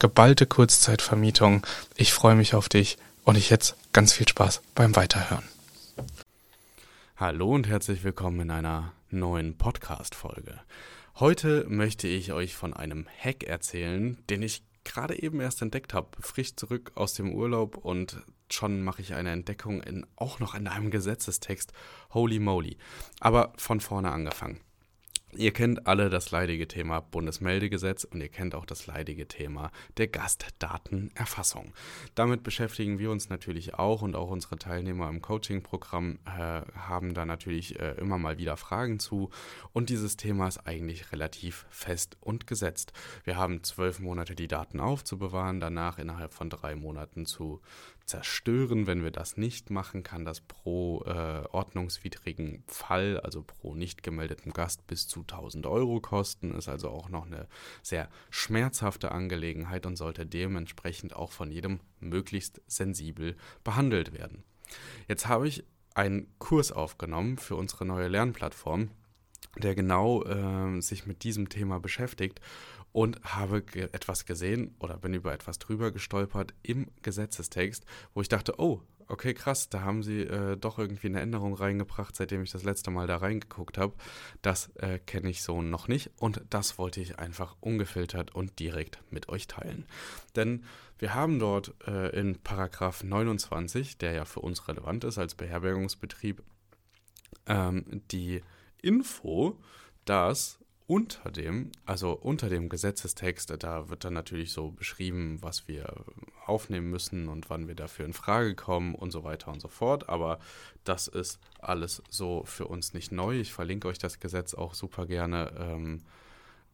geballte Kurzzeitvermietung. Ich freue mich auf dich und ich jetzt ganz viel Spaß beim Weiterhören. Hallo und herzlich willkommen in einer neuen Podcast-Folge. Heute möchte ich euch von einem Hack erzählen, den ich gerade eben erst entdeckt habe, frisch zurück aus dem Urlaub und schon mache ich eine Entdeckung in, auch noch in einem Gesetzestext. Holy moly. Aber von vorne angefangen. Ihr kennt alle das leidige Thema Bundesmeldegesetz und ihr kennt auch das leidige Thema der Gastdatenerfassung. Damit beschäftigen wir uns natürlich auch und auch unsere Teilnehmer im Coaching-Programm äh, haben da natürlich äh, immer mal wieder Fragen zu. Und dieses Thema ist eigentlich relativ fest und gesetzt. Wir haben zwölf Monate die Daten aufzubewahren, danach innerhalb von drei Monaten zu zerstören. Wenn wir das nicht machen, kann das pro äh, ordnungswidrigen Fall, also pro nicht gemeldeten Gast, bis zu 1000 Euro kosten. Ist also auch noch eine sehr schmerzhafte Angelegenheit und sollte dementsprechend auch von jedem möglichst sensibel behandelt werden. Jetzt habe ich einen Kurs aufgenommen für unsere neue Lernplattform, der genau äh, sich mit diesem Thema beschäftigt und habe ge etwas gesehen oder bin über etwas drüber gestolpert im Gesetzestext, wo ich dachte, oh, okay, krass, da haben sie äh, doch irgendwie eine Änderung reingebracht, seitdem ich das letzte Mal da reingeguckt habe. Das äh, kenne ich so noch nicht und das wollte ich einfach ungefiltert und direkt mit euch teilen. Denn wir haben dort äh, in Paragraph 29, der ja für uns relevant ist als Beherbergungsbetrieb, ähm, die Info, dass unter dem, also unter dem Gesetzestext, da wird dann natürlich so beschrieben, was wir aufnehmen müssen und wann wir dafür in Frage kommen und so weiter und so fort. Aber das ist alles so für uns nicht neu. Ich verlinke euch das Gesetz auch super gerne ähm,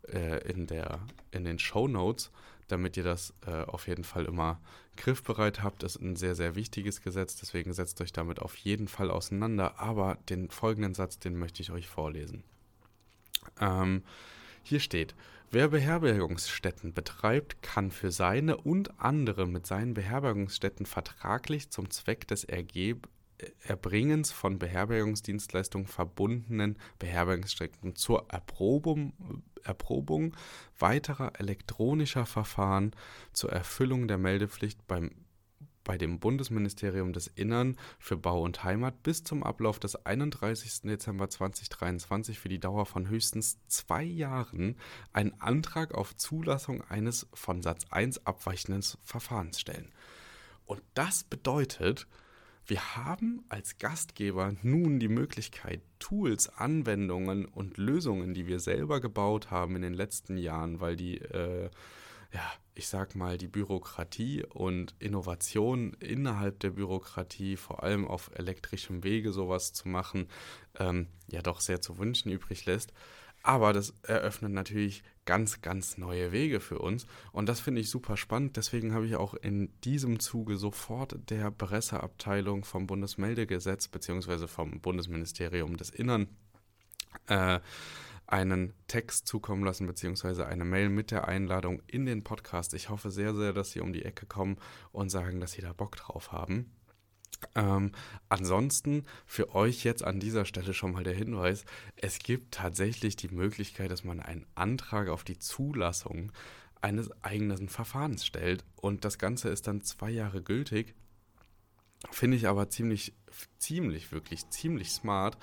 äh, in, der, in den Show Notes, damit ihr das äh, auf jeden Fall immer griffbereit habt. Das ist ein sehr, sehr wichtiges Gesetz, deswegen setzt euch damit auf jeden Fall auseinander. Aber den folgenden Satz, den möchte ich euch vorlesen. Ähm, hier steht, wer Beherbergungsstätten betreibt, kann für seine und andere mit seinen Beherbergungsstätten vertraglich zum Zweck des Ergeb Erbringens von Beherbergungsdienstleistungen verbundenen Beherbergungsstätten zur Erprobung, Erprobung weiterer elektronischer Verfahren zur Erfüllung der Meldepflicht beim bei dem Bundesministerium des Innern für Bau und Heimat bis zum Ablauf des 31. Dezember 2023 für die Dauer von höchstens zwei Jahren einen Antrag auf Zulassung eines von Satz 1 abweichenden Verfahrens stellen. Und das bedeutet, wir haben als Gastgeber nun die Möglichkeit, Tools, Anwendungen und Lösungen, die wir selber gebaut haben in den letzten Jahren, weil die äh, ja, ich sag mal, die Bürokratie und Innovation innerhalb der Bürokratie, vor allem auf elektrischem Wege sowas zu machen, ähm, ja doch sehr zu wünschen übrig lässt. Aber das eröffnet natürlich ganz, ganz neue Wege für uns. Und das finde ich super spannend. Deswegen habe ich auch in diesem Zuge sofort der Presseabteilung vom Bundesmeldegesetz beziehungsweise vom Bundesministerium des Innern äh, einen Text zukommen lassen, beziehungsweise eine Mail mit der Einladung in den Podcast. Ich hoffe sehr, sehr, dass Sie um die Ecke kommen und sagen, dass Sie da Bock drauf haben. Ähm, ansonsten für euch jetzt an dieser Stelle schon mal der Hinweis, es gibt tatsächlich die Möglichkeit, dass man einen Antrag auf die Zulassung eines eigenen Verfahrens stellt und das Ganze ist dann zwei Jahre gültig. Finde ich aber ziemlich, ziemlich, wirklich ziemlich smart,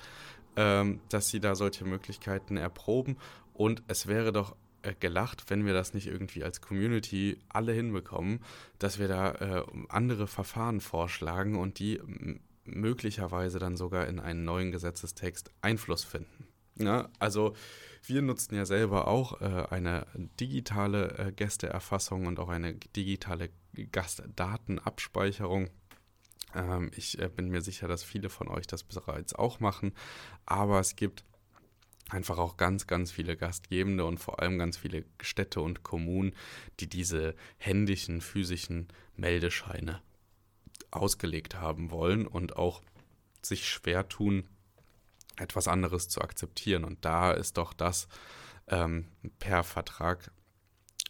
ähm, dass sie da solche Möglichkeiten erproben. Und es wäre doch äh, gelacht, wenn wir das nicht irgendwie als Community alle hinbekommen, dass wir da äh, andere Verfahren vorschlagen und die möglicherweise dann sogar in einen neuen Gesetzestext Einfluss finden. Ja, also wir nutzen ja selber auch äh, eine digitale äh, Gästeerfassung und auch eine digitale Gastdatenabspeicherung. Ähm, ich äh, bin mir sicher, dass viele von euch das bereits auch machen, aber es gibt einfach auch ganz, ganz viele Gastgebende und vor allem ganz viele Städte und Kommunen, die diese händischen, physischen Meldescheine ausgelegt haben wollen und auch sich schwer tun, etwas anderes zu akzeptieren. Und da ist doch das ähm, per Vertrag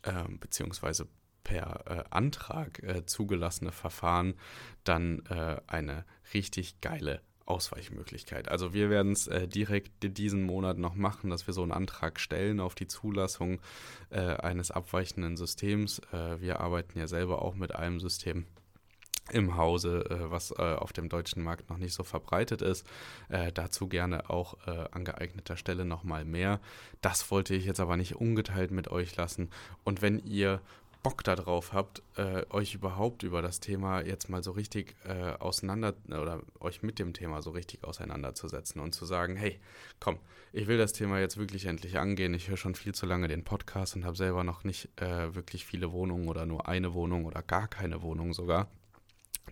äh, beziehungsweise per äh, Antrag äh, zugelassene Verfahren dann äh, eine richtig geile Ausweichmöglichkeit. Also wir werden es äh, direkt diesen Monat noch machen, dass wir so einen Antrag stellen auf die Zulassung äh, eines abweichenden Systems. Äh, wir arbeiten ja selber auch mit einem System im Hause, was auf dem deutschen Markt noch nicht so verbreitet ist. Dazu gerne auch an geeigneter Stelle nochmal mehr. Das wollte ich jetzt aber nicht ungeteilt mit euch lassen. Und wenn ihr Bock darauf habt, äh, euch überhaupt über das Thema jetzt mal so richtig äh, auseinander oder euch mit dem Thema so richtig auseinanderzusetzen und zu sagen, hey, komm, ich will das Thema jetzt wirklich endlich angehen. Ich höre schon viel zu lange den Podcast und habe selber noch nicht äh, wirklich viele Wohnungen oder nur eine Wohnung oder gar keine Wohnung sogar.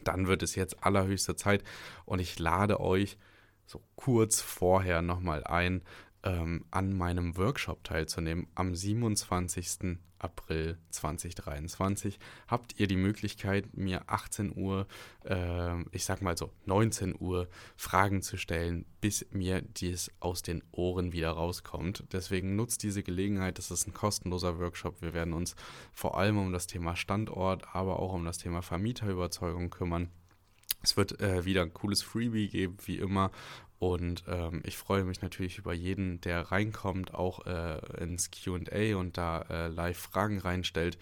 Dann wird es jetzt allerhöchste Zeit und ich lade euch so kurz vorher nochmal ein, ähm, an meinem Workshop teilzunehmen. Am 27. April 2023 habt ihr die Möglichkeit, mir 18 Uhr, äh, ich sag mal so 19 Uhr Fragen zu stellen, bis mir dies aus den Ohren wieder rauskommt. Deswegen nutzt diese Gelegenheit. Das ist ein kostenloser Workshop. Wir werden uns vor allem um das Thema Standort, aber auch um das Thema Vermieterüberzeugung kümmern. Es wird äh, wieder ein cooles Freebie geben, wie immer. Und ähm, ich freue mich natürlich über jeden, der reinkommt, auch äh, ins QA und da äh, live Fragen reinstellt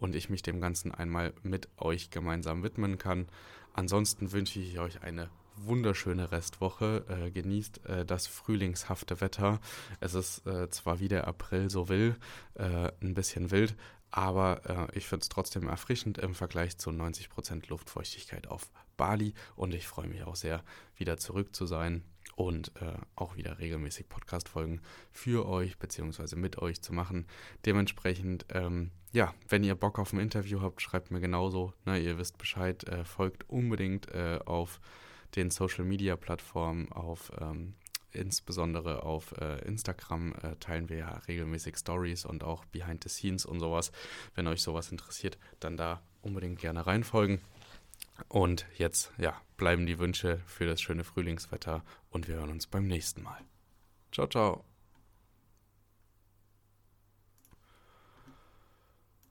und ich mich dem Ganzen einmal mit euch gemeinsam widmen kann. Ansonsten wünsche ich euch eine wunderschöne Restwoche. Äh, genießt äh, das frühlingshafte Wetter. Es ist äh, zwar wie der April so will, äh, ein bisschen wild, aber ich finde es trotzdem erfrischend im Vergleich zu 90% Luftfeuchtigkeit auf Bali und ich freue mich auch sehr, wieder zurück zu sein und äh, auch wieder regelmäßig Podcast-Folgen für euch beziehungsweise mit euch zu machen. Dementsprechend, ähm, ja, wenn ihr Bock auf ein Interview habt, schreibt mir genauso. Ne, ihr wisst Bescheid, äh, folgt unbedingt äh, auf den Social-Media-Plattformen, auf ähm, insbesondere auf äh, Instagram äh, teilen wir ja regelmäßig Stories und auch Behind the Scenes und sowas. Wenn euch sowas interessiert, dann da unbedingt gerne reinfolgen. Und jetzt, ja, bleiben die Wünsche für das schöne Frühlingswetter und wir hören uns beim nächsten Mal. Ciao, ciao.